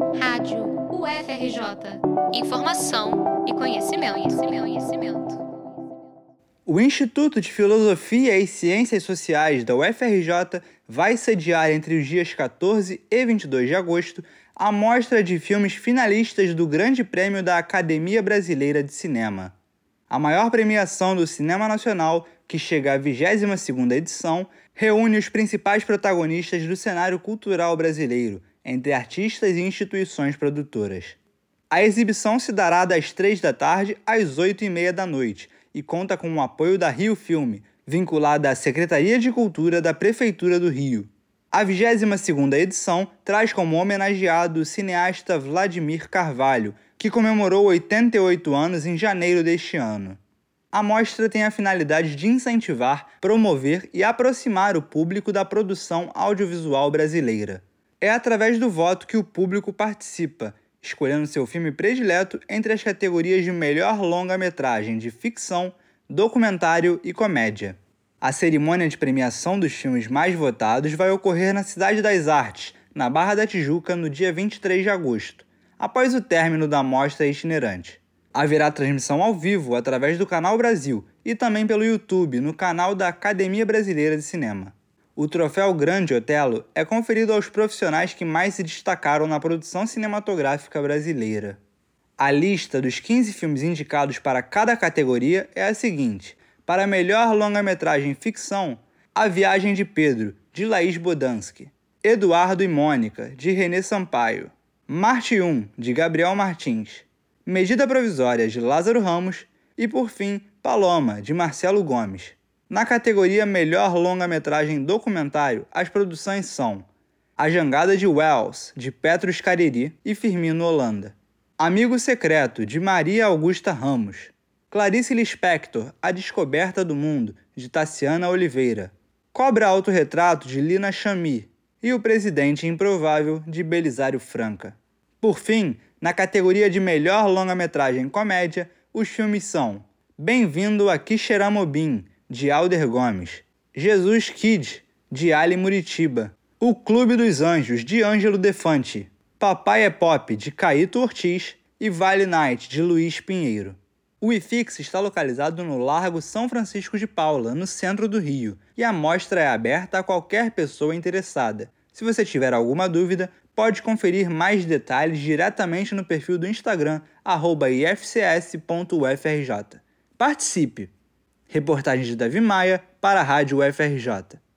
Rádio UFRJ. Informação e conhecimento, conhecimento, conhecimento. O Instituto de Filosofia e Ciências Sociais da UFRJ vai sediar entre os dias 14 e 22 de agosto a mostra de filmes finalistas do Grande Prêmio da Academia Brasileira de Cinema. A maior premiação do cinema nacional, que chega à 22ª edição, reúne os principais protagonistas do cenário cultural brasileiro, entre artistas e instituições produtoras. A exibição se dará das 3 da tarde às 8 e meia da noite e conta com o apoio da Rio Filme, vinculada à Secretaria de Cultura da Prefeitura do Rio. A 22ª edição traz como homenageado o cineasta Vladimir Carvalho, que comemorou 88 anos em janeiro deste ano. A mostra tem a finalidade de incentivar, promover e aproximar o público da produção audiovisual brasileira. É através do voto que o público participa, escolhendo seu filme predileto entre as categorias de melhor longa-metragem de ficção, documentário e comédia. A cerimônia de premiação dos filmes mais votados vai ocorrer na Cidade das Artes, na Barra da Tijuca, no dia 23 de agosto, após o término da mostra itinerante. Haverá transmissão ao vivo através do Canal Brasil e também pelo YouTube no canal da Academia Brasileira de Cinema. O troféu Grande Otelo é conferido aos profissionais que mais se destacaram na produção cinematográfica brasileira. A lista dos 15 filmes indicados para cada categoria é a seguinte: para melhor longa-metragem ficção, A Viagem de Pedro, de Laís Bodansky, Eduardo e Mônica, de René Sampaio, Marte 1, de Gabriel Martins, Medida Provisória, de Lázaro Ramos. E, por fim, Paloma, de Marcelo Gomes. Na categoria Melhor Longa-Metragem Documentário, as produções são A Jangada de Wells, de Petrus Cariri e Firmino Holanda. Amigo Secreto, de Maria Augusta Ramos. Clarice Lispector, A Descoberta do Mundo, de Tassiana Oliveira. Cobra Autorretrato, de Lina Chami. E O Presidente Improvável, de Belisário Franca. Por fim, na categoria de Melhor Longa-Metragem Comédia, os filmes são Bem-vindo a Quixeramobim, de Alder Gomes. Jesus Kid, de Ali Muritiba. O Clube dos Anjos, de Ângelo Defante. Papai é Pop, de Caíto Ortiz. E Vale Night, de Luiz Pinheiro. O IFIX está localizado no Largo São Francisco de Paula, no centro do Rio, e a mostra é aberta a qualquer pessoa interessada. Se você tiver alguma dúvida, pode conferir mais detalhes diretamente no perfil do Instagram, ifcs.ufrj. Participe! Reportagem de Davi Maia para a Rádio UFRJ.